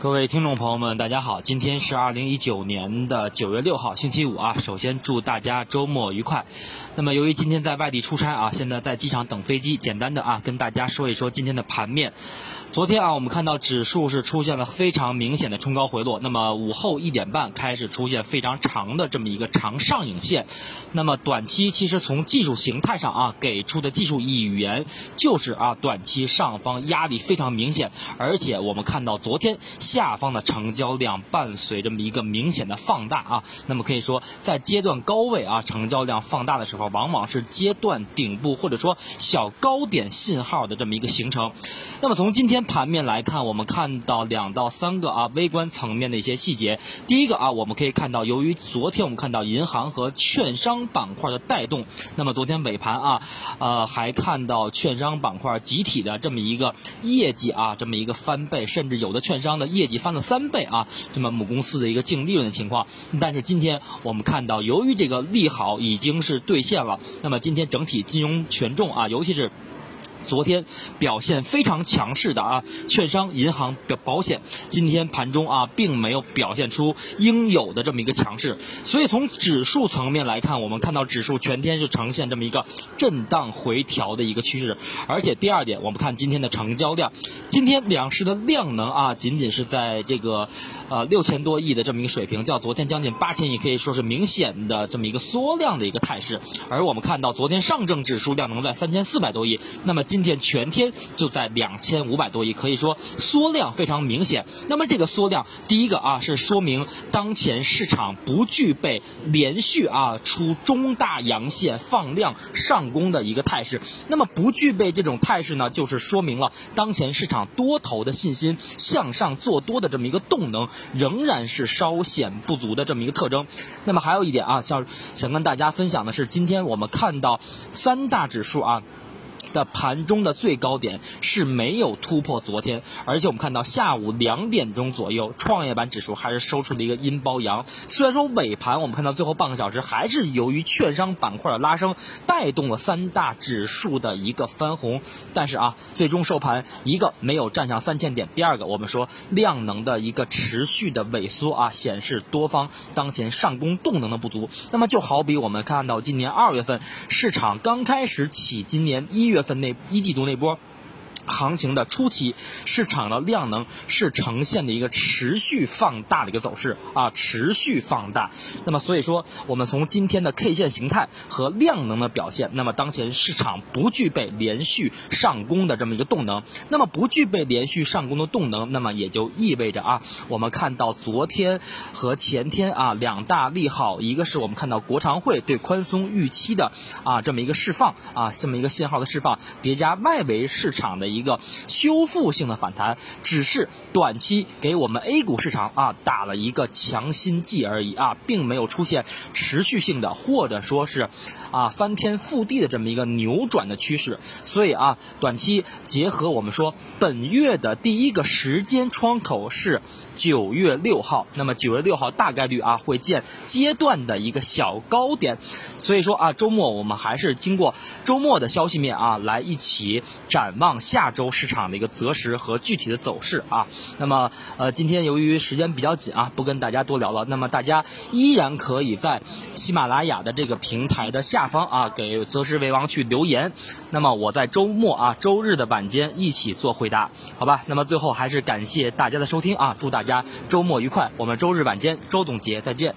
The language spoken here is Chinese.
各位听众朋友们，大家好！今天是二零一九年的九月六号，星期五啊。首先祝大家周末愉快。那么由于今天在外地出差啊，现在在机场等飞机，简单的啊跟大家说一说今天的盘面。昨天啊，我们看到指数是出现了非常明显的冲高回落。那么午后一点半开始出现非常长的这么一个长上影线。那么短期其实从技术形态上啊给出的技术语言就是啊短期上方压力非常明显，而且我们看到昨天下方的成交量伴随这么一个明显的放大啊。那么可以说在阶段高位啊成交量放大的时候，往往是阶段顶部或者说小高点信号的这么一个形成。那么从今天。盘面来看，我们看到两到三个啊微观层面的一些细节。第一个啊，我们可以看到，由于昨天我们看到银行和券商板块的带动，那么昨天尾盘啊，呃，还看到券商板块集体的这么一个业绩啊，这么一个翻倍，甚至有的券商的业业绩翻了三倍啊，这么母公司的一个净利润的情况。但是今天我们看到，由于这个利好已经是兑现了，那么今天整体金融权重啊，尤其是。昨天表现非常强势的啊，券商、银行、的保险，今天盘中啊，并没有表现出应有的这么一个强势。所以从指数层面来看，我们看到指数全天是呈现这么一个震荡回调的一个趋势。而且第二点，我们看今天的成交量，今天两市的量能啊，仅仅是在这个呃六千多亿的这么一个水平，较昨天将近八千亿，可以说是明显的这么一个缩量的一个态势。而我们看到昨天上证指数量能在三千四百多亿，那么今今天全天就在两千五百多亿，可以说缩量非常明显。那么这个缩量，第一个啊是说明当前市场不具备连续啊出中大阳线放量上攻的一个态势。那么不具备这种态势呢，就是说明了当前市场多头的信心向上做多的这么一个动能仍然是稍显不足的这么一个特征。那么还有一点啊，想想跟大家分享的是，今天我们看到三大指数啊。的盘中的最高点是没有突破昨天，而且我们看到下午两点钟左右，创业板指数还是收出了一个阴包阳。虽然说尾盘我们看到最后半个小时还是由于券商板块的拉升带动了三大指数的一个翻红，但是啊，最终收盘一个没有站上三千点，第二个我们说量能的一个持续的萎缩啊，显示多方当前上攻动能的不足。那么就好比我们看到今年二月份市场刚开始起，今年一月。月份那一季度那波。行情的初期，市场的量能是呈现的一个持续放大的一个走势啊，持续放大。那么所以说，我们从今天的 K 线形态和量能的表现，那么当前市场不具备连续上攻的这么一个动能。那么不具备连续上攻的动能，那么也就意味着啊，我们看到昨天和前天啊两大利好，一个是我们看到国常会对宽松预期的啊这么一个释放啊这么一个信号的释放，叠加外围市场的一。一个修复性的反弹，只是短期给我们 A 股市场啊打了一个强心剂而已啊，并没有出现持续性的或者说是啊翻天覆地的这么一个扭转的趋势。所以啊，短期结合我们说本月的第一个时间窗口是九月六号，那么九月六号大概率啊会见阶段的一个小高点。所以说啊，周末我们还是经过周末的消息面啊来一起展望下。周市场的一个择时和具体的走势啊，那么呃，今天由于时间比较紧啊，不跟大家多聊了。那么大家依然可以在喜马拉雅的这个平台的下方啊，给择时为王去留言。那么我在周末啊，周日的晚间一起做回答，好吧？那么最后还是感谢大家的收听啊，祝大家家周末愉快。我们周日晚间周总结再见。